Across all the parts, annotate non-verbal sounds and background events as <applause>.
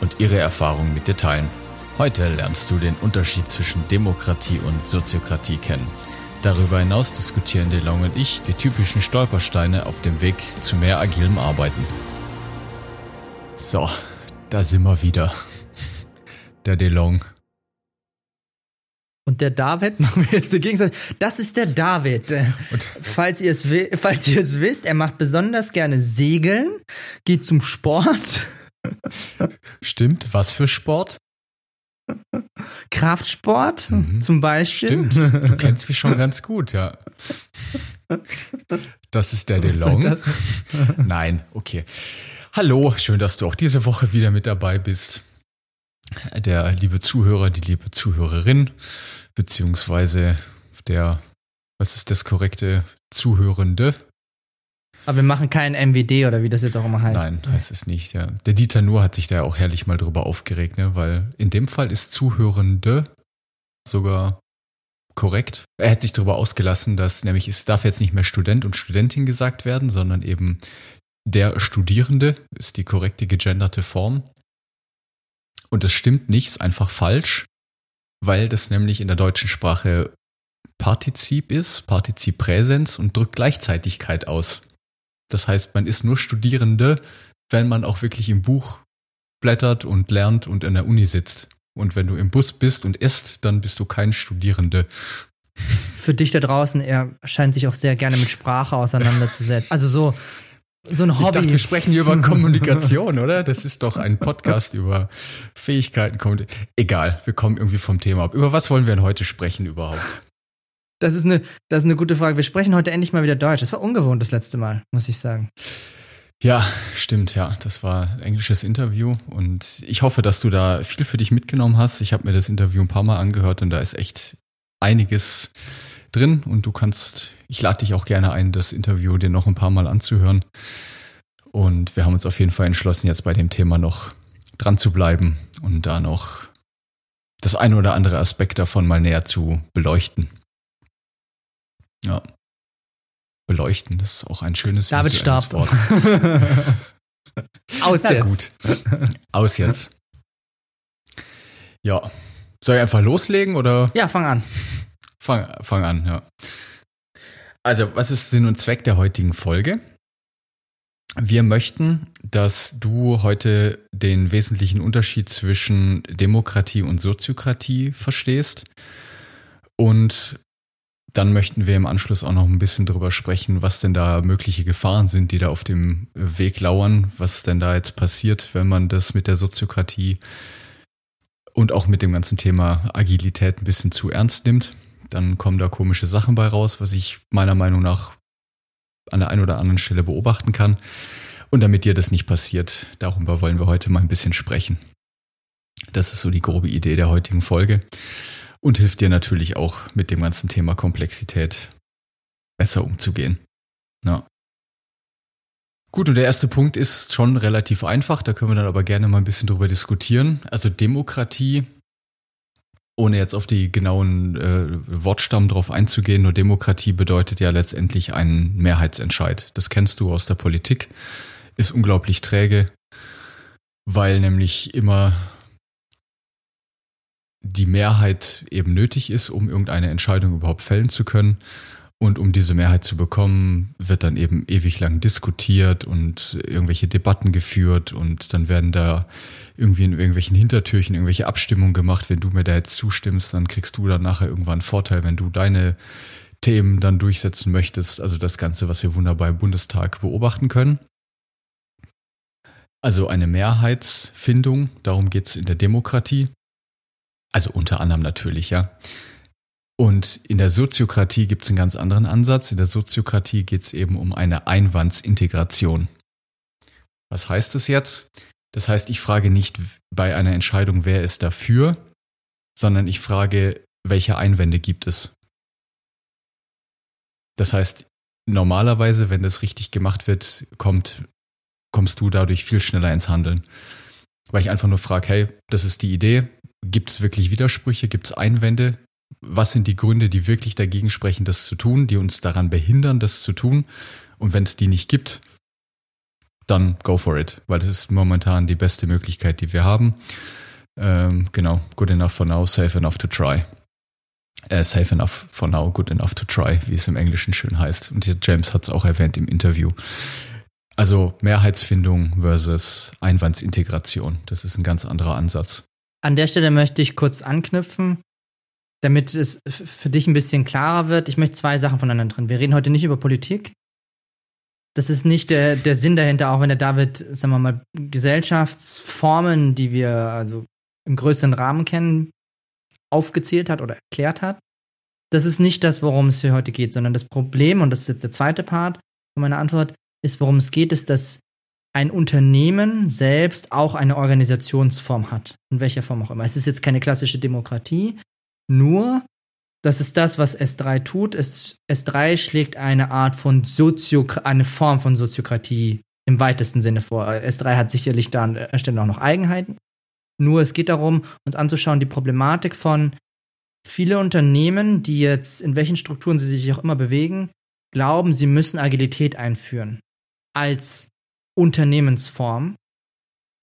und ihre Erfahrungen mit dir teilen. Heute lernst du den Unterschied zwischen Demokratie und Soziokratie kennen. Darüber hinaus diskutieren DeLong und ich die typischen Stolpersteine auf dem Weg zu mehr agilem Arbeiten. So, da sind wir wieder. <laughs> Der DeLong. Und der David, <laughs> machen wir jetzt die Gegenseite. Das ist der David. Und Falls ihr, es, falls ihr es wisst, er macht besonders gerne Segeln, geht zum Sport, stimmt, was für Sport? Kraftsport Mhm. zum Beispiel. Stimmt, du kennst mich schon ganz gut, ja. Das ist der DeLong. Nein, okay. Hallo, schön, dass du auch diese Woche wieder mit dabei bist. Der liebe Zuhörer, die liebe Zuhörerin, beziehungsweise der, was ist das korrekte, Zuhörende? Aber wir machen keinen MWD oder wie das jetzt auch immer heißt. Nein, heißt es nicht, ja. Der Dieter Nuhr hat sich da auch herrlich mal drüber aufgeregt, ne? weil in dem Fall ist Zuhörende sogar korrekt. Er hat sich darüber ausgelassen, dass nämlich es darf jetzt nicht mehr Student und Studentin gesagt werden, sondern eben der Studierende ist die korrekte gegenderte Form. Und das stimmt nicht, ist einfach falsch, weil das nämlich in der deutschen Sprache Partizip ist, Partizip Präsens und drückt Gleichzeitigkeit aus. Das heißt, man ist nur Studierende, wenn man auch wirklich im Buch blättert und lernt und in der Uni sitzt. Und wenn du im Bus bist und isst, dann bist du kein Studierende. Für dich da draußen, er scheint sich auch sehr gerne mit Sprache auseinanderzusetzen. Also so, so ein Hobby. Ich dachte, wir sprechen hier über <laughs> Kommunikation, oder? Das ist doch ein Podcast über Fähigkeiten. Egal, wir kommen irgendwie vom Thema ab. Über was wollen wir denn heute sprechen überhaupt? Das ist, eine, das ist eine gute Frage. Wir sprechen heute endlich mal wieder Deutsch. Das war ungewohnt das letzte Mal, muss ich sagen. Ja, stimmt, ja. Das war ein englisches Interview und ich hoffe, dass du da viel für dich mitgenommen hast. Ich habe mir das Interview ein paar Mal angehört und da ist echt einiges drin und du kannst, ich lade dich auch gerne ein, das Interview dir noch ein paar Mal anzuhören. Und wir haben uns auf jeden Fall entschlossen, jetzt bei dem Thema noch dran zu bleiben und da noch das eine oder andere Aspekt davon mal näher zu beleuchten. Ja. Beleuchten, das ist auch ein schönes David starb. Wort. <laughs> Aus Na jetzt. gut. Aus jetzt. Ja. Soll ich einfach loslegen oder Ja, fang an. fang, fang an, ja. Also, was ist Sinn und Zweck der heutigen Folge? Wir möchten, dass du heute den wesentlichen Unterschied zwischen Demokratie und Soziokratie verstehst. Und dann möchten wir im Anschluss auch noch ein bisschen drüber sprechen, was denn da mögliche Gefahren sind, die da auf dem Weg lauern, was denn da jetzt passiert, wenn man das mit der Soziokratie und auch mit dem ganzen Thema Agilität ein bisschen zu ernst nimmt. Dann kommen da komische Sachen bei raus, was ich meiner Meinung nach an der einen oder anderen Stelle beobachten kann. Und damit dir das nicht passiert, darüber wollen wir heute mal ein bisschen sprechen. Das ist so die grobe Idee der heutigen Folge und hilft dir natürlich auch mit dem ganzen Thema Komplexität besser umzugehen. Ja. Gut, und der erste Punkt ist schon relativ einfach, da können wir dann aber gerne mal ein bisschen drüber diskutieren. Also Demokratie, ohne jetzt auf die genauen äh, Wortstamm drauf einzugehen, nur Demokratie bedeutet ja letztendlich einen Mehrheitsentscheid. Das kennst du aus der Politik, ist unglaublich träge, weil nämlich immer die Mehrheit eben nötig ist, um irgendeine Entscheidung überhaupt fällen zu können. Und um diese Mehrheit zu bekommen, wird dann eben ewig lang diskutiert und irgendwelche Debatten geführt und dann werden da irgendwie in irgendwelchen Hintertürchen irgendwelche Abstimmungen gemacht. Wenn du mir da jetzt zustimmst, dann kriegst du dann nachher irgendwann einen Vorteil, wenn du deine Themen dann durchsetzen möchtest. Also das Ganze, was wir wunderbar im Bundestag beobachten können. Also eine Mehrheitsfindung, darum geht's in der Demokratie. Also unter anderem natürlich, ja. Und in der Soziokratie gibt es einen ganz anderen Ansatz. In der Soziokratie geht es eben um eine Einwandsintegration. Was heißt es jetzt? Das heißt, ich frage nicht bei einer Entscheidung, wer ist dafür, sondern ich frage, welche Einwände gibt es. Das heißt, normalerweise, wenn das richtig gemacht wird, kommt, kommst du dadurch viel schneller ins Handeln. Weil ich einfach nur frage, hey, das ist die Idee. Gibt es wirklich Widersprüche? Gibt es Einwände? Was sind die Gründe, die wirklich dagegen sprechen, das zu tun, die uns daran behindern, das zu tun? Und wenn es die nicht gibt, dann go for it, weil das ist momentan die beste Möglichkeit, die wir haben. Ähm, genau, good enough for now, safe enough to try. Äh, safe enough for now, good enough to try, wie es im Englischen schön heißt. Und James hat es auch erwähnt im Interview. Also Mehrheitsfindung versus Einwandsintegration. Das ist ein ganz anderer Ansatz. An der Stelle möchte ich kurz anknüpfen, damit es für dich ein bisschen klarer wird. Ich möchte zwei Sachen voneinander trennen. Wir reden heute nicht über Politik. Das ist nicht der, der Sinn dahinter, auch wenn der David, sagen wir mal, Gesellschaftsformen, die wir also im größeren Rahmen kennen, aufgezählt hat oder erklärt hat. Das ist nicht das, worum es hier heute geht, sondern das Problem, und das ist jetzt der zweite Part von meiner Antwort, ist, worum es geht, ist, dass ein Unternehmen selbst auch eine Organisationsform hat. In welcher Form auch immer. Es ist jetzt keine klassische Demokratie, nur das ist das, was S3 tut. S, S3 schlägt eine Art von Soziokratie, eine Form von Soziokratie im weitesten Sinne vor. S3 hat sicherlich da an der Stelle auch noch Eigenheiten. Nur es geht darum, uns anzuschauen, die Problematik von viele Unternehmen, die jetzt in welchen Strukturen sie sich auch immer bewegen, glauben, sie müssen Agilität einführen als Unternehmensform.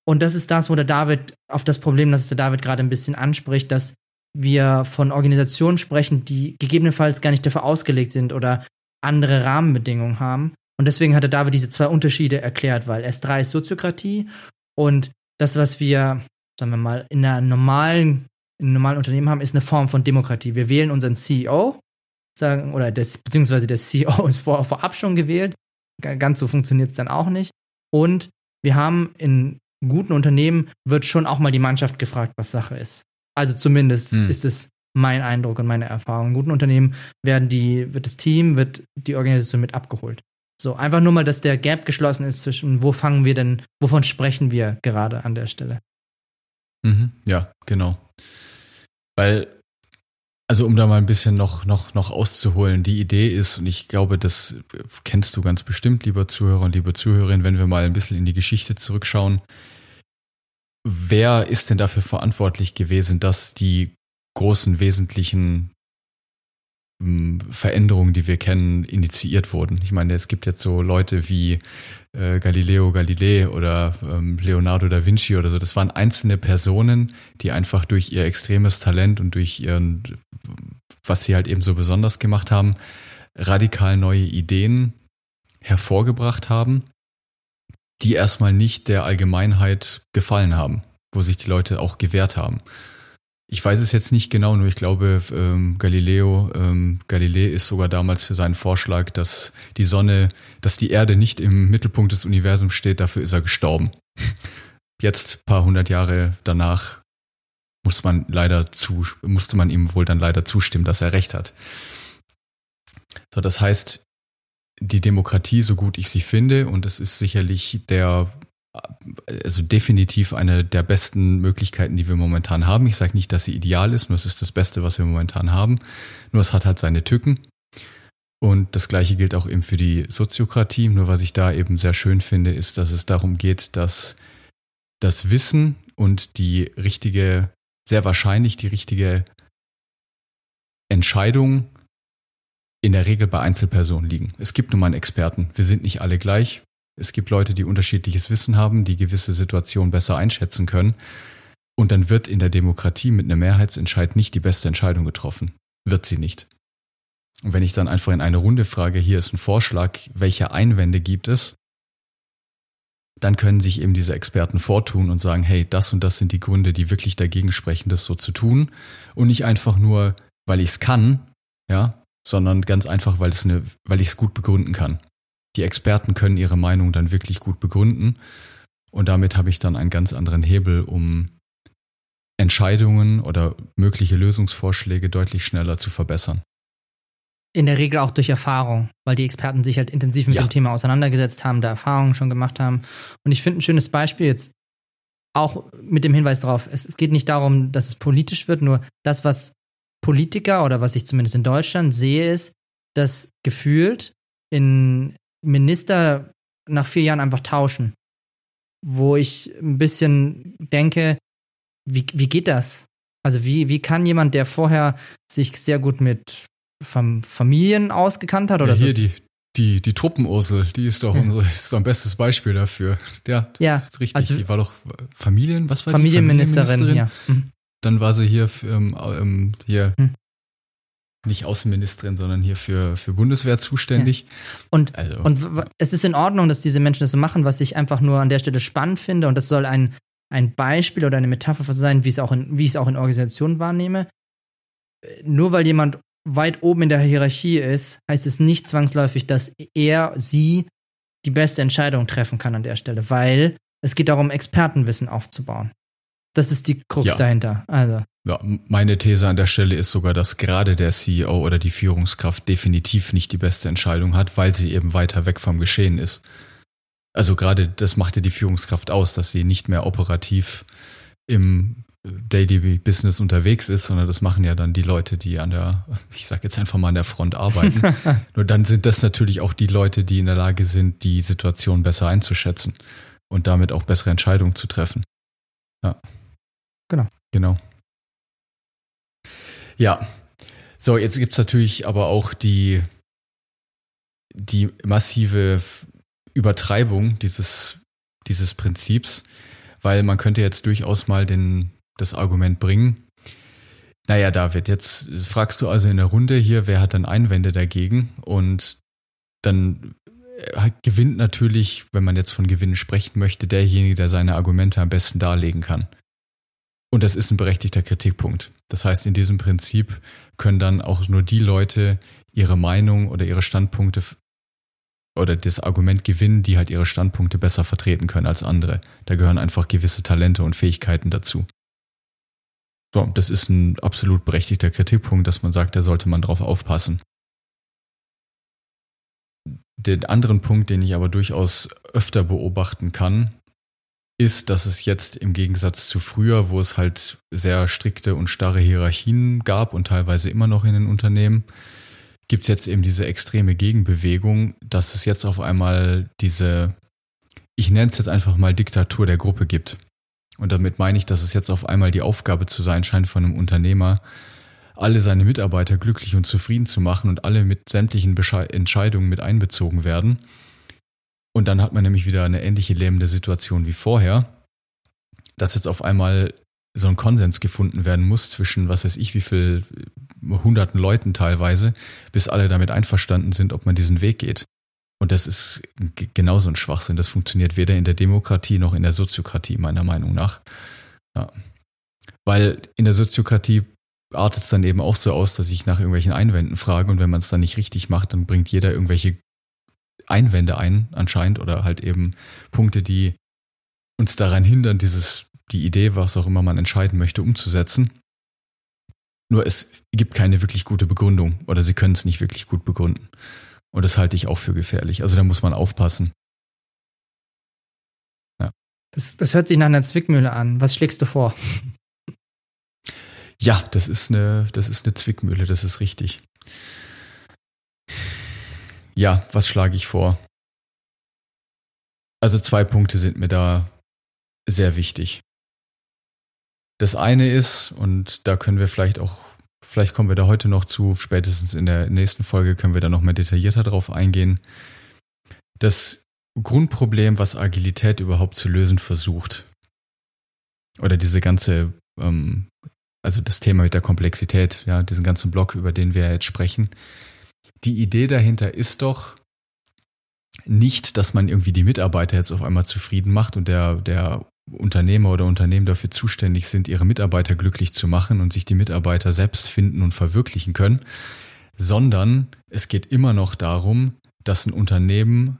Und das ist das, wo der David auf das Problem, das der David gerade ein bisschen anspricht, dass wir von Organisationen sprechen, die gegebenenfalls gar nicht dafür ausgelegt sind oder andere Rahmenbedingungen haben. Und deswegen hat der David diese zwei Unterschiede erklärt, weil S3 ist Soziokratie und das, was wir, sagen wir mal, in einer normalen, in einem normalen Unternehmen haben, ist eine Form von Demokratie. Wir wählen unseren CEO, sagen, oder das, beziehungsweise der CEO ist vor, vorab schon gewählt. Ganz so funktioniert es dann auch nicht. Und wir haben in guten Unternehmen wird schon auch mal die Mannschaft gefragt, was Sache ist. Also zumindest hm. ist es mein Eindruck und meine Erfahrung. In guten Unternehmen werden die, wird das Team, wird die Organisation mit abgeholt. So, einfach nur mal, dass der Gap geschlossen ist zwischen, wo fangen wir denn, wovon sprechen wir gerade an der Stelle. Mhm, ja, genau. Weil, also um da mal ein bisschen noch, noch, noch auszuholen, die Idee ist, und ich glaube, das kennst du ganz bestimmt, lieber Zuhörer und liebe Zuhörerin, wenn wir mal ein bisschen in die Geschichte zurückschauen, wer ist denn dafür verantwortlich gewesen, dass die großen wesentlichen Veränderungen, die wir kennen, initiiert wurden. Ich meine, es gibt jetzt so Leute wie äh, Galileo Galilei oder ähm, Leonardo da Vinci oder so. Das waren einzelne Personen, die einfach durch ihr extremes Talent und durch ihren, was sie halt eben so besonders gemacht haben, radikal neue Ideen hervorgebracht haben die erstmal nicht der Allgemeinheit gefallen haben, wo sich die Leute auch gewehrt haben. Ich weiß es jetzt nicht genau, nur ich glaube, ähm, Galileo, ähm, Galilei ist sogar damals für seinen Vorschlag, dass die Sonne, dass die Erde nicht im Mittelpunkt des Universums steht, dafür ist er gestorben. Jetzt, paar hundert Jahre danach, muss man leider zu, musste man ihm wohl dann leider zustimmen, dass er recht hat. So, das heißt, die Demokratie, so gut ich sie finde, und es ist sicherlich der, also definitiv eine der besten Möglichkeiten, die wir momentan haben. Ich sage nicht, dass sie ideal ist, nur es ist das Beste, was wir momentan haben. Nur es hat halt seine Tücken. Und das Gleiche gilt auch eben für die Soziokratie. Nur was ich da eben sehr schön finde, ist, dass es darum geht, dass das Wissen und die richtige, sehr wahrscheinlich die richtige Entscheidung in der Regel bei Einzelpersonen liegen. Es gibt nun mal einen Experten. Wir sind nicht alle gleich. Es gibt Leute, die unterschiedliches Wissen haben, die gewisse Situationen besser einschätzen können. Und dann wird in der Demokratie mit einem Mehrheitsentscheid nicht die beste Entscheidung getroffen. Wird sie nicht. Und wenn ich dann einfach in eine Runde frage, hier ist ein Vorschlag, welche Einwände gibt es, dann können sich eben diese Experten vortun und sagen, hey, das und das sind die Gründe, die wirklich dagegen sprechen, das so zu tun. Und nicht einfach nur, weil ich es kann, ja, sondern ganz einfach, weil ich es gut begründen kann. Die Experten können ihre Meinung dann wirklich gut begründen und damit habe ich dann einen ganz anderen Hebel, um Entscheidungen oder mögliche Lösungsvorschläge deutlich schneller zu verbessern. In der Regel auch durch Erfahrung, weil die Experten sich halt intensiv mit ja. dem Thema auseinandergesetzt haben, da Erfahrungen schon gemacht haben. Und ich finde ein schönes Beispiel jetzt, auch mit dem Hinweis darauf, es geht nicht darum, dass es politisch wird, nur das, was Politiker oder was ich zumindest in Deutschland sehe, ist, dass gefühlt in Minister nach vier Jahren einfach tauschen. Wo ich ein bisschen denke, wie, wie geht das? Also wie, wie kann jemand, der vorher sich sehr gut mit Fam Familien ausgekannt hat oder ja, hier so? Die, die, die Truppenursel, die ist doch ja. unser ist doch ein bestes Beispiel dafür. Ja, ja richtig. Also, die war doch Familien, was war Familienministerin, die? Familienministerin, ja. Mhm. Dann war sie hier, ähm, ähm, hier mhm nicht Außenministerin, sondern hier für, für Bundeswehr zuständig. Ja. Und, also. und es ist in Ordnung, dass diese Menschen das so machen, was ich einfach nur an der Stelle spannend finde. Und das soll ein, ein Beispiel oder eine Metapher sein, wie, es auch in, wie ich es auch in Organisationen wahrnehme. Nur weil jemand weit oben in der Hierarchie ist, heißt es nicht zwangsläufig, dass er, sie die beste Entscheidung treffen kann an der Stelle, weil es geht darum, Expertenwissen aufzubauen. Das ist die Krux ja. dahinter. Also. Ja, meine These an der Stelle ist sogar, dass gerade der CEO oder die Führungskraft definitiv nicht die beste Entscheidung hat, weil sie eben weiter weg vom Geschehen ist. Also gerade das macht ja die Führungskraft aus, dass sie nicht mehr operativ im Daily Business unterwegs ist, sondern das machen ja dann die Leute, die an der, <laughs> ich sag jetzt einfach mal an der Front arbeiten. <laughs> Nur dann sind das natürlich auch die Leute, die in der Lage sind, die Situation besser einzuschätzen und damit auch bessere Entscheidungen zu treffen. Ja. Genau. Genau. Ja. So, jetzt gibt es natürlich aber auch die, die massive Übertreibung dieses, dieses Prinzips, weil man könnte jetzt durchaus mal den, das Argument bringen, naja, David, jetzt fragst du also in der Runde hier, wer hat dann Einwände dagegen? Und dann äh, gewinnt natürlich, wenn man jetzt von Gewinnen sprechen möchte, derjenige, der seine Argumente am besten darlegen kann. Und das ist ein berechtigter Kritikpunkt. Das heißt, in diesem Prinzip können dann auch nur die Leute ihre Meinung oder ihre Standpunkte oder das Argument gewinnen, die halt ihre Standpunkte besser vertreten können als andere. Da gehören einfach gewisse Talente und Fähigkeiten dazu. So, das ist ein absolut berechtigter Kritikpunkt, dass man sagt, da sollte man drauf aufpassen. Den anderen Punkt, den ich aber durchaus öfter beobachten kann, ist, dass es jetzt im Gegensatz zu früher, wo es halt sehr strikte und starre Hierarchien gab und teilweise immer noch in den Unternehmen, gibt es jetzt eben diese extreme Gegenbewegung, dass es jetzt auf einmal diese, ich nenne es jetzt einfach mal Diktatur der Gruppe gibt. Und damit meine ich, dass es jetzt auf einmal die Aufgabe zu sein scheint von einem Unternehmer, alle seine Mitarbeiter glücklich und zufrieden zu machen und alle mit sämtlichen Besche Entscheidungen mit einbezogen werden und dann hat man nämlich wieder eine ähnliche lähmende Situation wie vorher, dass jetzt auf einmal so ein Konsens gefunden werden muss zwischen, was weiß ich, wie viel hunderten Leuten teilweise, bis alle damit einverstanden sind, ob man diesen Weg geht. Und das ist genauso ein Schwachsinn. Das funktioniert weder in der Demokratie noch in der Soziokratie, meiner Meinung nach. Ja. Weil in der Soziokratie artet es dann eben auch so aus, dass ich nach irgendwelchen Einwänden frage und wenn man es dann nicht richtig macht, dann bringt jeder irgendwelche Einwände ein, anscheinend, oder halt eben Punkte, die uns daran hindern, dieses, die Idee, was auch immer man entscheiden möchte, umzusetzen. Nur es gibt keine wirklich gute Begründung oder sie können es nicht wirklich gut begründen. Und das halte ich auch für gefährlich. Also da muss man aufpassen. Ja. Das, das hört sich nach einer Zwickmühle an. Was schlägst du vor? Ja, das ist eine, das ist eine Zwickmühle, das ist richtig. Ja, was schlage ich vor? Also zwei Punkte sind mir da sehr wichtig. Das eine ist, und da können wir vielleicht auch, vielleicht kommen wir da heute noch zu, spätestens in der nächsten Folge können wir da noch mal detaillierter drauf eingehen. Das Grundproblem, was Agilität überhaupt zu lösen versucht, oder diese ganze, ähm, also das Thema mit der Komplexität, ja, diesen ganzen Block, über den wir jetzt sprechen, die Idee dahinter ist doch nicht, dass man irgendwie die Mitarbeiter jetzt auf einmal zufrieden macht und der, der Unternehmer oder Unternehmen dafür zuständig sind, ihre Mitarbeiter glücklich zu machen und sich die Mitarbeiter selbst finden und verwirklichen können, sondern es geht immer noch darum, dass ein Unternehmen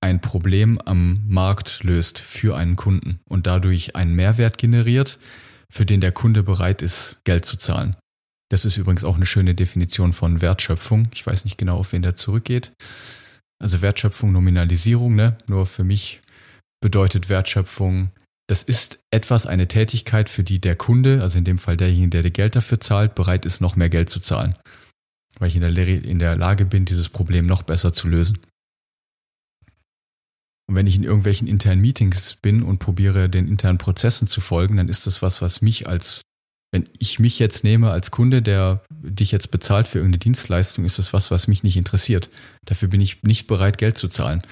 ein Problem am Markt löst für einen Kunden und dadurch einen Mehrwert generiert, für den der Kunde bereit ist, Geld zu zahlen. Das ist übrigens auch eine schöne Definition von Wertschöpfung. Ich weiß nicht genau, auf wen der zurückgeht. Also Wertschöpfung, Nominalisierung, ne? Nur für mich bedeutet Wertschöpfung, das ist etwas, eine Tätigkeit, für die der Kunde, also in dem Fall derjenige, der Geld dafür zahlt, bereit ist, noch mehr Geld zu zahlen. Weil ich in der, in der Lage bin, dieses Problem noch besser zu lösen. Und wenn ich in irgendwelchen internen Meetings bin und probiere, den internen Prozessen zu folgen, dann ist das was, was mich als, wenn ich mich jetzt nehme als Kunde, der dich jetzt bezahlt für irgendeine Dienstleistung, ist das was, was mich nicht interessiert. Dafür bin ich nicht bereit, Geld zu zahlen.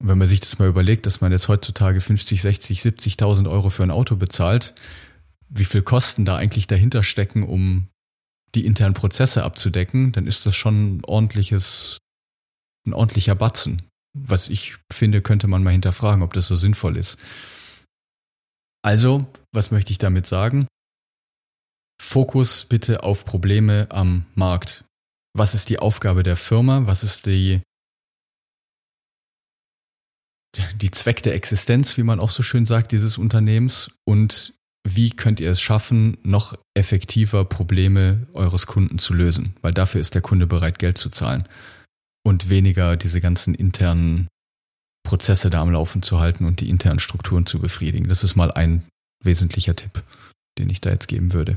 Und wenn man sich das mal überlegt, dass man jetzt heutzutage 50, 60, 70.000 Euro für ein Auto bezahlt, wie viel Kosten da eigentlich dahinter stecken, um die internen Prozesse abzudecken, dann ist das schon ein ordentliches, ein ordentlicher Batzen. Was ich finde, könnte man mal hinterfragen, ob das so sinnvoll ist. Also, was möchte ich damit sagen? Fokus bitte auf Probleme am Markt. Was ist die Aufgabe der Firma? Was ist die die Zweck der Existenz, wie man auch so schön sagt, dieses Unternehmens und wie könnt ihr es schaffen, noch effektiver Probleme eures Kunden zu lösen? Weil dafür ist der Kunde bereit, Geld zu zahlen und weniger diese ganzen internen Prozesse da am Laufen zu halten und die internen Strukturen zu befriedigen. Das ist mal ein wesentlicher Tipp, den ich da jetzt geben würde.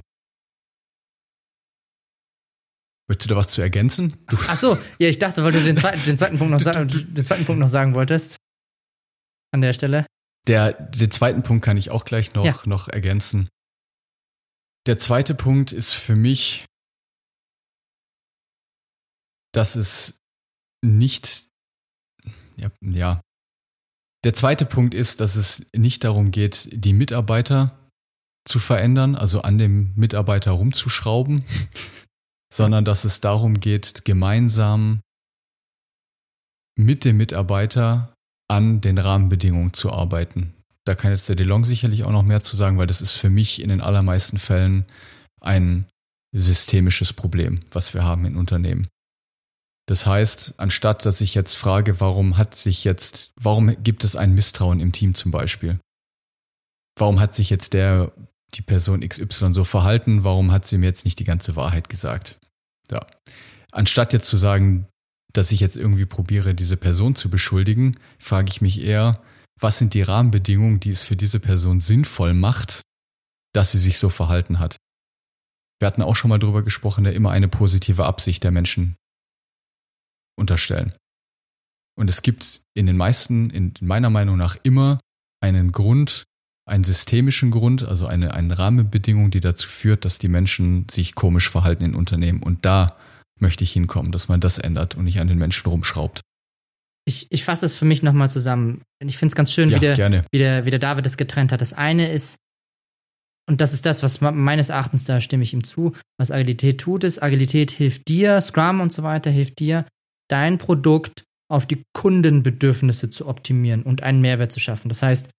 Möchtest du da was zu ergänzen? Du Ach so, ja, ich dachte, weil du den zweiten, den zweiten, Punkt, noch den zweiten Punkt noch sagen wolltest an der Stelle? Der, den zweiten Punkt kann ich auch gleich noch, ja. noch ergänzen. Der zweite Punkt ist für mich, dass es nicht, ja, ja, der zweite Punkt ist, dass es nicht darum geht, die Mitarbeiter zu verändern, also an dem Mitarbeiter rumzuschrauben, <laughs> sondern dass es darum geht, gemeinsam mit dem Mitarbeiter an den Rahmenbedingungen zu arbeiten. Da kann jetzt der DeLong sicherlich auch noch mehr zu sagen, weil das ist für mich in den allermeisten Fällen ein systemisches Problem, was wir haben in Unternehmen. Das heißt, anstatt dass ich jetzt frage, warum hat sich jetzt, warum gibt es ein Misstrauen im Team zum Beispiel? Warum hat sich jetzt der, die Person XY so verhalten? Warum hat sie mir jetzt nicht die ganze Wahrheit gesagt? Ja. Anstatt jetzt zu sagen, dass ich jetzt irgendwie probiere, diese Person zu beschuldigen, frage ich mich eher, was sind die Rahmenbedingungen, die es für diese Person sinnvoll macht, dass sie sich so verhalten hat. Wir hatten auch schon mal drüber gesprochen, da immer eine positive Absicht der Menschen unterstellen. Und es gibt in den meisten, in meiner Meinung nach immer einen Grund, einen systemischen Grund, also eine, eine Rahmenbedingung, die dazu führt, dass die Menschen sich komisch verhalten in Unternehmen. Und da möchte ich hinkommen, dass man das ändert und nicht an den Menschen rumschraubt. Ich, ich fasse es für mich nochmal zusammen. Ich finde es ganz schön, ja, wie, der, wie, der, wie der David das getrennt hat. Das eine ist, und das ist das, was meines Erachtens, da stimme ich ihm zu, was Agilität tut, ist, Agilität hilft dir, Scrum und so weiter hilft dir, dein Produkt auf die Kundenbedürfnisse zu optimieren und einen Mehrwert zu schaffen. Das heißt,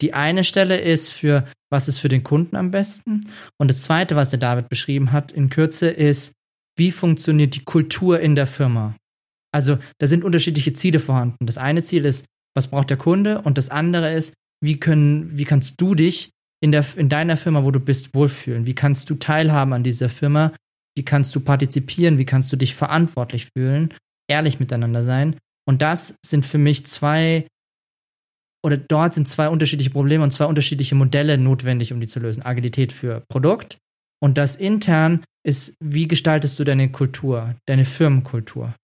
die eine Stelle ist für, was ist für den Kunden am besten? Und das zweite, was der David beschrieben hat, in Kürze, ist, wie funktioniert die Kultur in der Firma. Also da sind unterschiedliche Ziele vorhanden. Das eine Ziel ist, was braucht der Kunde? Und das andere ist, wie, können, wie kannst du dich in, der, in deiner Firma, wo du bist, wohlfühlen? Wie kannst du teilhaben an dieser Firma? Wie kannst du partizipieren? Wie kannst du dich verantwortlich fühlen? Ehrlich miteinander sein. Und das sind für mich zwei, oder dort sind zwei unterschiedliche Probleme und zwei unterschiedliche Modelle notwendig, um die zu lösen. Agilität für Produkt und das intern ist, wie gestaltest du deine Kultur, deine Firmenkultur?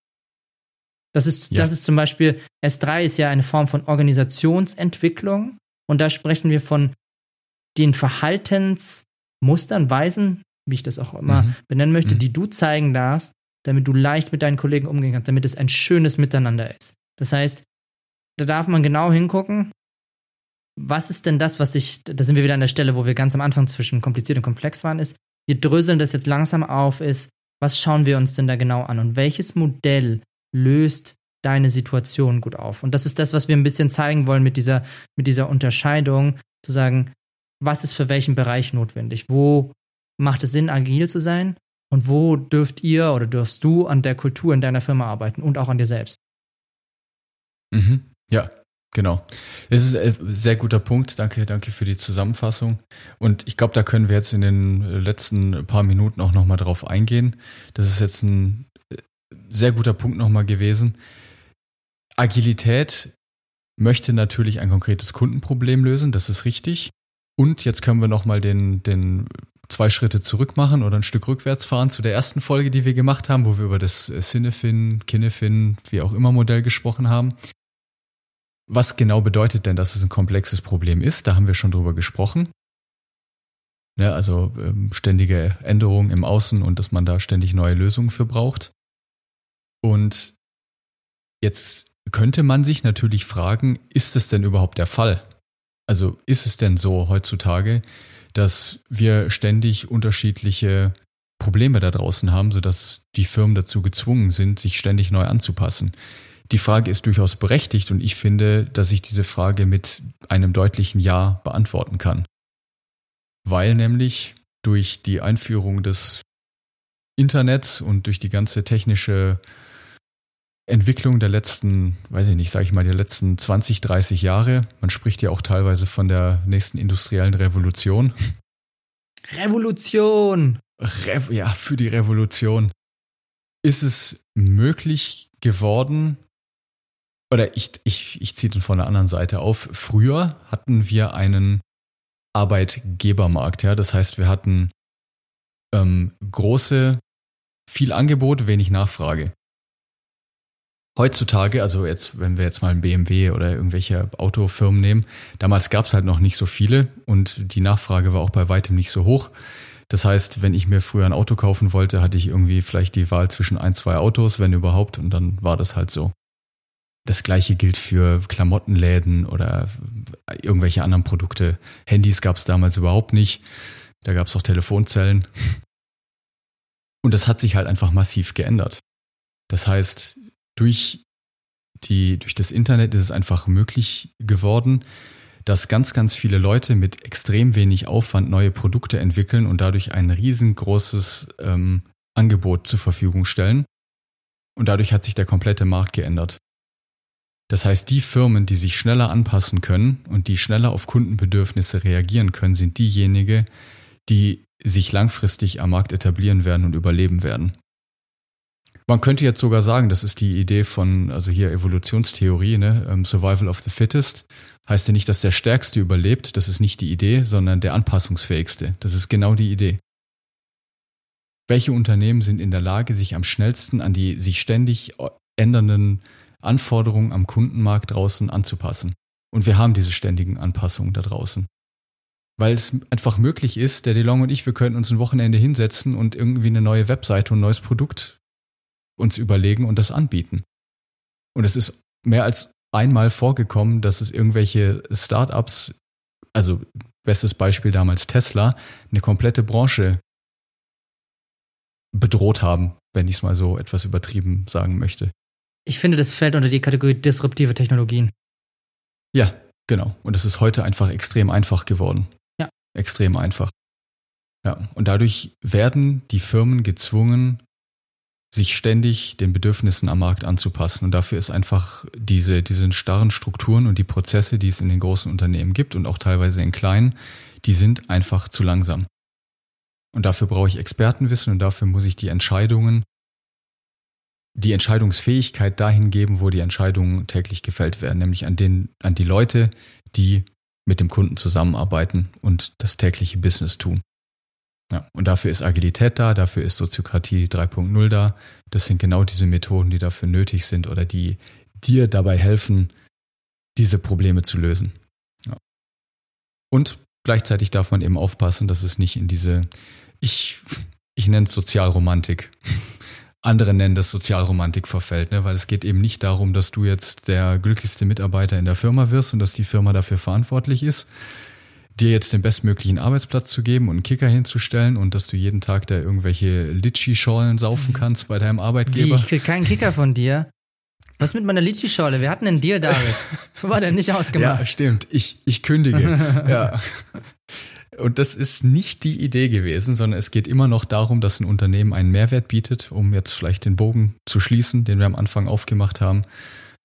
Das ist, ja. das ist zum Beispiel, S3 ist ja eine Form von Organisationsentwicklung und da sprechen wir von den Verhaltensmustern, Weisen, wie ich das auch immer mhm. benennen möchte, mhm. die du zeigen darfst, damit du leicht mit deinen Kollegen umgehen kannst, damit es ein schönes Miteinander ist. Das heißt, da darf man genau hingucken, was ist denn das, was ich, da sind wir wieder an der Stelle, wo wir ganz am Anfang zwischen kompliziert und komplex waren, ist, wir dröseln das jetzt langsam auf, ist, was schauen wir uns denn da genau an und welches Modell löst deine Situation gut auf? Und das ist das, was wir ein bisschen zeigen wollen mit dieser, mit dieser Unterscheidung, zu sagen, was ist für welchen Bereich notwendig? Wo macht es Sinn, agil zu sein? Und wo dürft ihr oder dürfst du an der Kultur in deiner Firma arbeiten und auch an dir selbst? Mhm. Ja, Genau. Das ist ein sehr guter Punkt. Danke, danke für die Zusammenfassung. Und ich glaube, da können wir jetzt in den letzten paar Minuten auch nochmal drauf eingehen. Das ist jetzt ein sehr guter Punkt nochmal gewesen. Agilität möchte natürlich ein konkretes Kundenproblem lösen, das ist richtig. Und jetzt können wir nochmal den, den zwei Schritte zurück machen oder ein Stück rückwärts fahren zu der ersten Folge, die wir gemacht haben, wo wir über das Cinefin, Kinefin, wie auch immer Modell gesprochen haben. Was genau bedeutet denn, dass es ein komplexes Problem ist? Da haben wir schon drüber gesprochen. Ja, also ähm, ständige Änderungen im Außen und dass man da ständig neue Lösungen für braucht. Und jetzt könnte man sich natürlich fragen, ist es denn überhaupt der Fall? Also ist es denn so heutzutage, dass wir ständig unterschiedliche Probleme da draußen haben, sodass die Firmen dazu gezwungen sind, sich ständig neu anzupassen? Die Frage ist durchaus berechtigt und ich finde, dass ich diese Frage mit einem deutlichen Ja beantworten kann. Weil nämlich durch die Einführung des Internets und durch die ganze technische Entwicklung der letzten, weiß ich nicht, sage ich mal, der letzten 20, 30 Jahre. Man spricht ja auch teilweise von der nächsten industriellen Revolution. Revolution! Re ja, für die Revolution. Ist es möglich geworden, oder ich, ich, ich ziehe den von der anderen Seite auf. Früher hatten wir einen Arbeitgebermarkt, ja. Das heißt, wir hatten ähm, große, viel Angebot, wenig Nachfrage. Heutzutage, also jetzt, wenn wir jetzt mal ein BMW oder irgendwelche Autofirmen nehmen, damals gab es halt noch nicht so viele und die Nachfrage war auch bei weitem nicht so hoch. Das heißt, wenn ich mir früher ein Auto kaufen wollte, hatte ich irgendwie vielleicht die Wahl zwischen ein, zwei Autos, wenn überhaupt, und dann war das halt so. Das gleiche gilt für Klamottenläden oder irgendwelche anderen Produkte. Handys gab es damals überhaupt nicht. Da gab es auch Telefonzellen. Und das hat sich halt einfach massiv geändert. Das heißt, durch die, durch das Internet ist es einfach möglich geworden, dass ganz, ganz viele Leute mit extrem wenig Aufwand neue Produkte entwickeln und dadurch ein riesengroßes ähm, Angebot zur Verfügung stellen. Und dadurch hat sich der komplette Markt geändert. Das heißt, die Firmen, die sich schneller anpassen können und die schneller auf Kundenbedürfnisse reagieren können, sind diejenigen, die sich langfristig am Markt etablieren werden und überleben werden. Man könnte jetzt sogar sagen, das ist die Idee von, also hier Evolutionstheorie, ne? Ähm, Survival of the Fittest. Heißt ja nicht, dass der Stärkste überlebt, das ist nicht die Idee, sondern der Anpassungsfähigste. Das ist genau die Idee. Welche Unternehmen sind in der Lage, sich am schnellsten an die sich ständig ändernden Anforderungen am Kundenmarkt draußen anzupassen? Und wir haben diese ständigen Anpassungen da draußen. Weil es einfach möglich ist, der DeLong und ich, wir können uns ein Wochenende hinsetzen und irgendwie eine neue Webseite und ein neues Produkt uns überlegen und das anbieten. Und es ist mehr als einmal vorgekommen, dass es irgendwelche Startups, also bestes Beispiel damals Tesla, eine komplette Branche bedroht haben, wenn ich es mal so etwas übertrieben sagen möchte. Ich finde, das fällt unter die Kategorie disruptive Technologien. Ja, genau. Und es ist heute einfach extrem einfach geworden. Ja. Extrem einfach. Ja. Und dadurch werden die Firmen gezwungen, sich ständig den Bedürfnissen am Markt anzupassen. Und dafür ist einfach diese, diese starren Strukturen und die Prozesse, die es in den großen Unternehmen gibt und auch teilweise in kleinen, die sind einfach zu langsam. Und dafür brauche ich Expertenwissen und dafür muss ich die Entscheidungen, die Entscheidungsfähigkeit dahin geben, wo die Entscheidungen täglich gefällt werden, nämlich an den, an die Leute, die mit dem Kunden zusammenarbeiten und das tägliche Business tun. Ja, und dafür ist Agilität da, dafür ist Soziokratie 3.0 da. Das sind genau diese Methoden, die dafür nötig sind oder die dir dabei helfen, diese Probleme zu lösen. Ja. Und gleichzeitig darf man eben aufpassen, dass es nicht in diese, ich, ich nenne es Sozialromantik. Andere nennen das Sozialromantik verfällt, ne? weil es geht eben nicht darum, dass du jetzt der glücklichste Mitarbeiter in der Firma wirst und dass die Firma dafür verantwortlich ist, dir jetzt den bestmöglichen Arbeitsplatz zu geben und einen Kicker hinzustellen und dass du jeden Tag da irgendwelche Litschi-Schorlen saufen kannst bei deinem Arbeitgeber. Wie, ich krieg keinen Kicker von dir. Was mit meiner Litschi-Schorle? Wir hatten einen Deal, David. <laughs> So war der nicht ausgemacht. Ja, stimmt. Ich, ich kündige. <laughs> ja. Und das ist nicht die Idee gewesen, sondern es geht immer noch darum, dass ein Unternehmen einen Mehrwert bietet, um jetzt vielleicht den Bogen zu schließen, den wir am Anfang aufgemacht haben.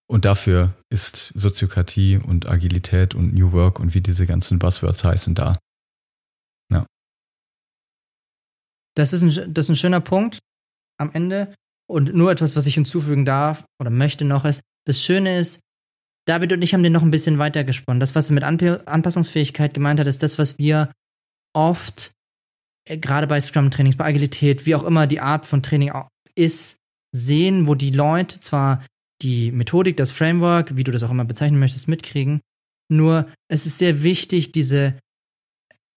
Und dafür ist Soziokratie und Agilität und New Work und wie diese ganzen Buzzwords heißen da. Ja. Das ist ein, das ist ein schöner Punkt am Ende. Und nur etwas, was ich hinzufügen darf oder möchte noch ist, das Schöne ist, David und ich haben den noch ein bisschen weiter gesponnen. Das, was er mit Anp Anpassungsfähigkeit gemeint hat, ist das, was wir oft, äh, gerade bei Scrum-Trainings, bei Agilität, wie auch immer die Art von Training ist, sehen, wo die Leute zwar die Methodik, das Framework, wie du das auch immer bezeichnen möchtest, mitkriegen. Nur es ist sehr wichtig, diese,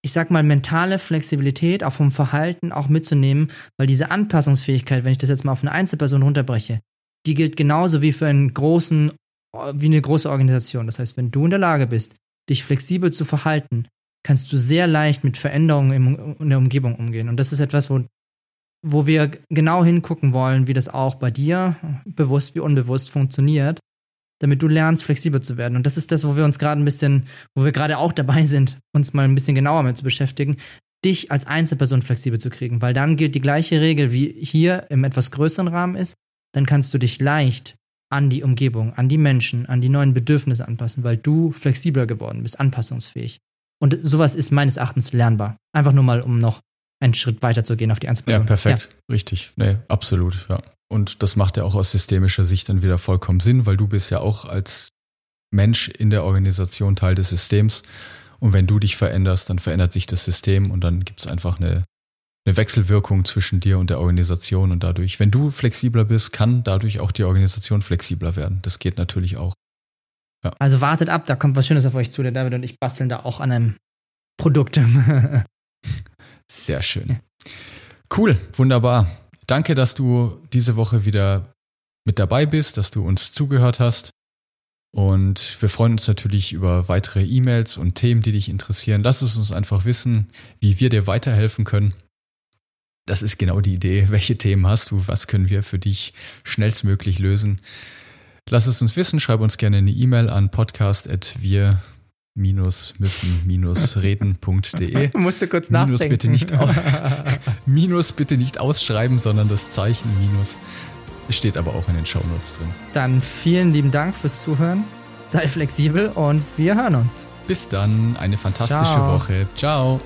ich sag mal, mentale Flexibilität auch vom Verhalten auch mitzunehmen, weil diese Anpassungsfähigkeit, wenn ich das jetzt mal auf eine Einzelperson runterbreche, die gilt genauso wie für einen großen, wie eine große Organisation. Das heißt, wenn du in der Lage bist, dich flexibel zu verhalten, kannst du sehr leicht mit Veränderungen in der Umgebung umgehen. Und das ist etwas, wo wo wir genau hingucken wollen, wie das auch bei dir, bewusst wie unbewusst, funktioniert, damit du lernst, flexibel zu werden. Und das ist das, wo wir uns gerade ein bisschen, wo wir gerade auch dabei sind, uns mal ein bisschen genauer mit zu beschäftigen, dich als Einzelperson flexibel zu kriegen. Weil dann gilt die gleiche Regel, wie hier im etwas größeren Rahmen ist. Dann kannst du dich leicht an die Umgebung, an die Menschen, an die neuen Bedürfnisse anpassen, weil du flexibler geworden bist, anpassungsfähig. Und sowas ist meines Erachtens lernbar. Einfach nur mal, um noch einen Schritt weiter zu gehen auf die Einzelperson. Ja, perfekt. Ja. Richtig. Nee, absolut, ja. Und das macht ja auch aus systemischer Sicht dann wieder vollkommen Sinn, weil du bist ja auch als Mensch in der Organisation Teil des Systems. Und wenn du dich veränderst, dann verändert sich das System und dann gibt es einfach eine, eine Wechselwirkung zwischen dir und der Organisation. Und dadurch, wenn du flexibler bist, kann dadurch auch die Organisation flexibler werden. Das geht natürlich auch. Ja. Also wartet ab, da kommt was Schönes auf euch zu. Der David und ich basteln da auch an einem Produkt. <laughs> Sehr schön. Cool, wunderbar. Danke, dass du diese Woche wieder mit dabei bist, dass du uns zugehört hast. Und wir freuen uns natürlich über weitere E-Mails und Themen, die dich interessieren. Lass es uns einfach wissen, wie wir dir weiterhelfen können. Das ist genau die Idee. Welche Themen hast du? Was können wir für dich schnellstmöglich lösen? Lass es uns wissen. Schreib uns gerne eine E-Mail an podcast.wir minus müssen minus reden.de. <laughs> Musste kurz nachdenken. Minus bitte nicht auf, <laughs> Minus bitte nicht ausschreiben, sondern das Zeichen Minus. steht aber auch in den Shownotes drin. Dann vielen lieben Dank fürs Zuhören. Sei flexibel und wir hören uns. Bis dann, eine fantastische Ciao. Woche. Ciao.